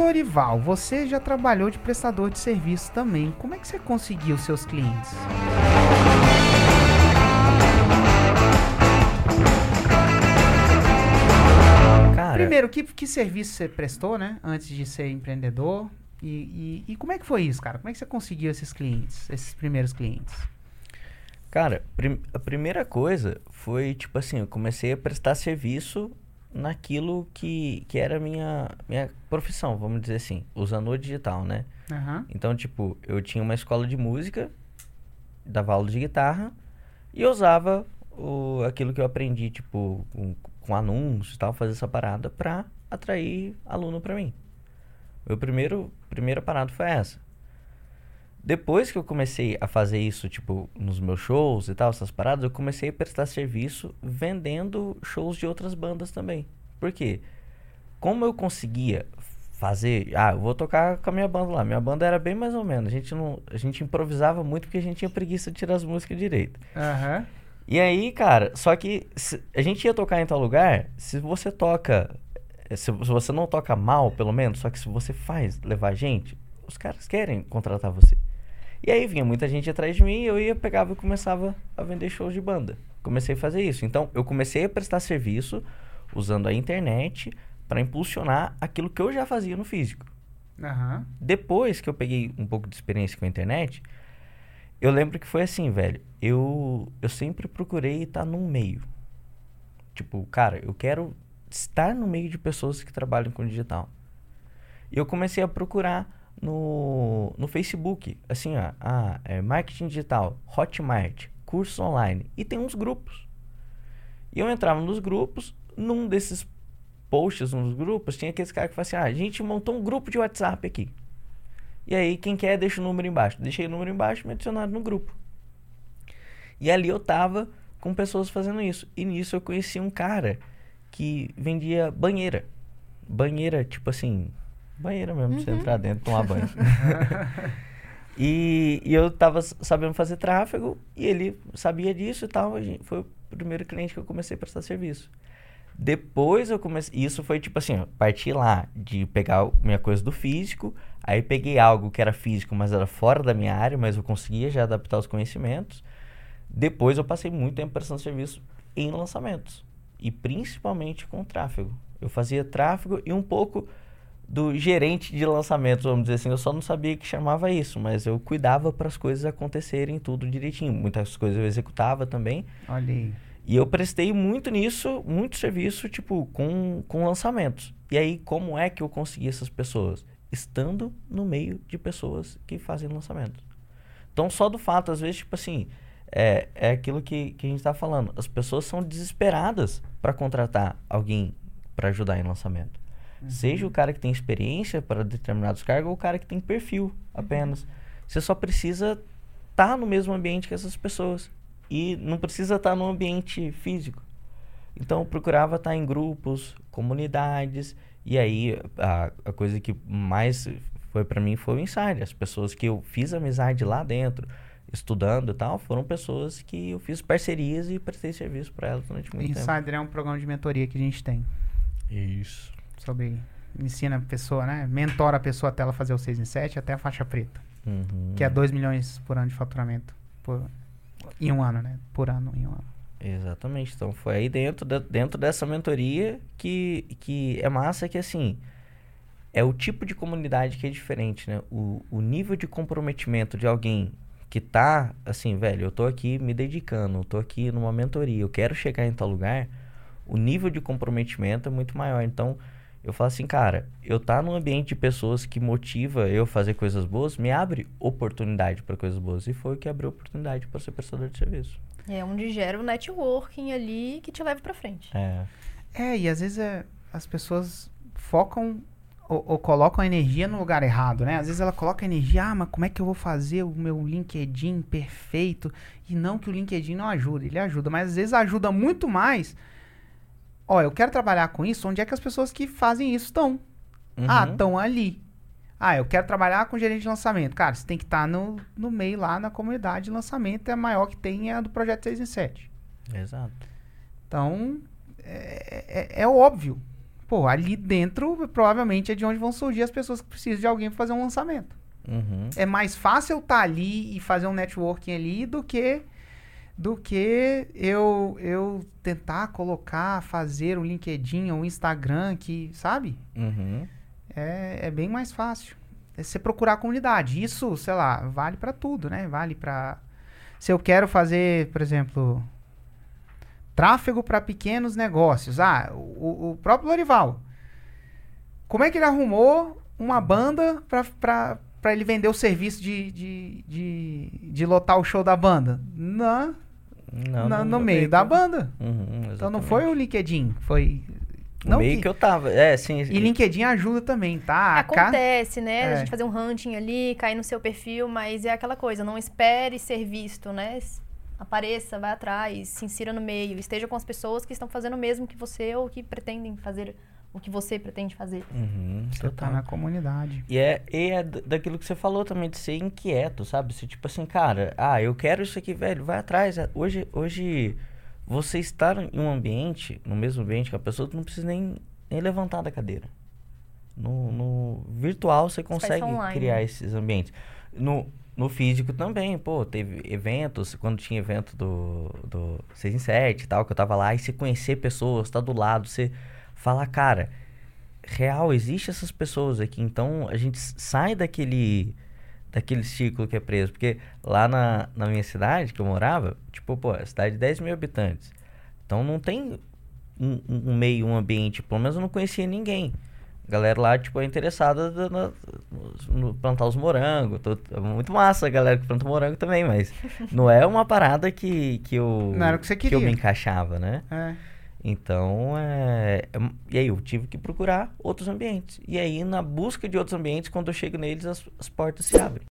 Lorival, você já trabalhou de prestador de serviço também. Como é que você conseguiu seus clientes? Cara, Primeiro, que, que serviço você prestou, né? Antes de ser empreendedor? E, e, e como é que foi isso, cara? Como é que você conseguiu esses clientes, esses primeiros clientes? Cara, prim- a primeira coisa foi, tipo assim, eu comecei a prestar serviço naquilo que, que era minha, minha profissão, vamos dizer assim, usando o digital, né? Aham. Então, tipo, eu tinha uma escola de música, dava aula de guitarra, e usava o, aquilo que eu aprendi, tipo, com, com anúncios e tal, fazer essa parada pra atrair aluno pra mim. Meu primeiro, primeira parada foi essa. Depois que eu comecei a fazer isso, tipo, nos meus shows e tal, essas paradas, eu comecei a prestar serviço vendendo shows de outras bandas também. Por quê? Como eu conseguia fazer. Ah, eu vou tocar com a minha banda lá. Minha banda era bem mais ou menos. A gente, não, a gente improvisava muito porque a gente tinha preguiça de tirar as músicas direito. Aham. E aí, cara, só que se- a gente ia tocar em tal lugar, se você toca. eh, Se, se você não toca mal, pelo menos, só que se você faz levar gente, os caras querem contratar você. E aí vinha muita gente atrás de mim e eu ia, pegava e começava a vender shows de banda. Comecei a fazer isso. Então, eu comecei a prestar serviço usando a internet para impulsionar aquilo que eu já fazia no físico. Aham. Depois que eu peguei um pouco de experiência com a internet, eu lembro que foi assim, velho. Eu, eu sempre procurei estar num meio. Tipo, cara, eu quero estar no meio de pessoas que trabalham com digital. E eu comecei a procurar no, no Facebook, assim, ó, ah, é, marketing digital, Hotmart, cursos online. E tem uns grupos. E eu entrava nos grupos, num desses posts nos grupos, tinha aqueles caras que falavam assim, ah, a gente montou um grupo de WhatsApp aqui. E aí, quem quer, deixa o número embaixo. Deixei o número embaixo me adicionaram no grupo. E ali eu tava com pessoas fazendo isso. E nisso eu conheci um cara que vendia banheira. Banheira, tipo assim, banheira mesmo, pra você entrar dentro e tomar banho. e, e eu tava sabendo fazer tráfego e ele sabia disso e tal. Foi o primeiro cliente que eu comecei a prestar serviço. Depois eu comecei. Isso foi tipo assim, ó, parti lá de pegar minha coisa do físico, aí peguei algo que era físico, mas era fora da minha área, mas eu conseguia já adaptar os conhecimentos. Depois eu passei muito tempo prestando serviço em lançamentos. E principalmente com tráfego. Eu fazia tráfego e um pouco do gerente de lançamentos, vamos dizer assim. Eu só não sabia que chamava isso, mas eu cuidava para as coisas acontecerem tudo direitinho. Muitas coisas eu executava também. Olha aí. E eu prestei muito nisso, muito serviço, tipo, com, com lançamentos. E aí, como é que eu consegui essas pessoas? Estando no meio de pessoas que fazem lançamentos. Então, só do fato, às vezes, tipo assim, é, é aquilo que, que a gente tá falando. As pessoas são desesperadas para contratar alguém para ajudar em lançamento. Seja o cara que tem experiência para determinados cargos ou o cara que tem perfil apenas. Você só precisa estar no mesmo ambiente que essas pessoas. E não precisa estar no ambiente físico. Então eu procurava estar em grupos, comunidades. E aí a, a coisa que mais foi para mim foi o Insider. As pessoas que eu fiz amizade lá dentro, estudando e tal, foram pessoas que eu fiz parcerias e prestei serviço para elas durante muito tempo. Insider é um programa de mentoria que a gente tem. Isso. Sobre. Ensina a pessoa, né? Mentora a pessoa até ela fazer o 6 em 7 até a faixa preta. Uhum. Que é 2 milhões por ano de faturamento. Por, em um ano, né? Por ano, em um ano. Exatamente. Então foi aí dentro, da- dentro dessa mentoria que, que é massa que assim é o tipo de comunidade que é diferente, né? O, o nível de comprometimento de alguém que tá assim, velho, eu tô aqui me dedicando, eu tô aqui numa mentoria, eu quero chegar em tal lugar, o nível de comprometimento é muito maior. Então, eu falo assim, cara, eu tá num ambiente de pessoas que motiva eu fazer coisas boas, me abre oportunidade para coisas boas. E foi o que abriu oportunidade para ser prestador de serviço. É onde gera o networking ali que te leva pra frente. É. É, e às vezes é, as pessoas focam ou, ou colocam a energia no lugar errado, né? Às vezes ela coloca a energia, ah, mas como é que eu vou fazer o meu LinkedIn perfeito? E não que o LinkedIn não ajuda, ele ajuda, mas às vezes ajuda muito mais. Ó, eu quero trabalhar com isso, onde é que as pessoas que fazem isso estão? Ah, Uhum. estão ali. Ah, eu quero trabalhar com gerente de lançamento. Cara, você tem que estar no, no meio lá na comunidade de lançamento, é a maior que tem é a do projeto 6 em 7. Exato. Então, é, é- é óbvio. pô, ali dentro provavelmente é de onde vão surgir as pessoas que precisam de alguém para fazer um lançamento. Uhum. É mais fácil estar ali e fazer um networking ali do que do que eu eu tentar colocar, fazer um LinkedIn ou um Instagram que, sabe? Uhum. É, é bem mais fácil. É você procurar a comunidade. Isso, sei lá, vale pra tudo, né? Vale pra se eu quero fazer, por exemplo, tráfego para pequenos negócios. Ah, o, o próprio Lorival. Como é que ele arrumou uma banda pra, pra ele vender o serviço de, de, de, de lotar o show da banda? Na, Não, na- no meio da banda. Uhum, Então não foi o LinkedIn, foi. Não meio que- que... eu tava. É, sim. E LinkedIn ajuda também, tá? Acontece, né? É. A gente fazer um hunting ali, cair no seu perfil, mas é aquela coisa, não espere ser visto, né? Apareça, vai atrás, se insira no meio, esteja com as pessoas que estão fazendo o mesmo que você ou que pretendem fazer o que você pretende fazer. Uhum, Você tá na comunidade. E é, e é daquilo que você falou também, de ser inquieto, sabe? Se tipo assim, cara, ah, eu quero isso aqui, velho, vai atrás. É, Hoje, hoje você estar em um ambiente, no mesmo ambiente que a pessoa, tu não precisa nem, nem levantar da cadeira. No, no virtual você consegue online, criar né? esses ambientes. No, no físico também, pô, teve eventos, quando tinha evento do, do 6 em 7 e tal, que eu tava lá, e você conhecer pessoas, tá do lado, você falar, cara, real, existe essas pessoas aqui, então a gente sai daquele daquele ciclo que é preso, porque lá na, na minha cidade, que eu morava, tipo, pô, é cidade de 10 mil habitantes, então não tem um, um meio, um ambiente, pelo menos eu não conhecia ninguém. A galera lá, tipo, é interessada na- na- no plantar os morangos. é muito massa a galera que planta morango também, mas não é uma parada que, que eu. Não era o que você eu me encaixava, né? É. Então, é, é- E aí eu tive que procurar outros ambientes. E aí, na busca de outros ambientes, quando eu chego neles, as, as portas se abrem.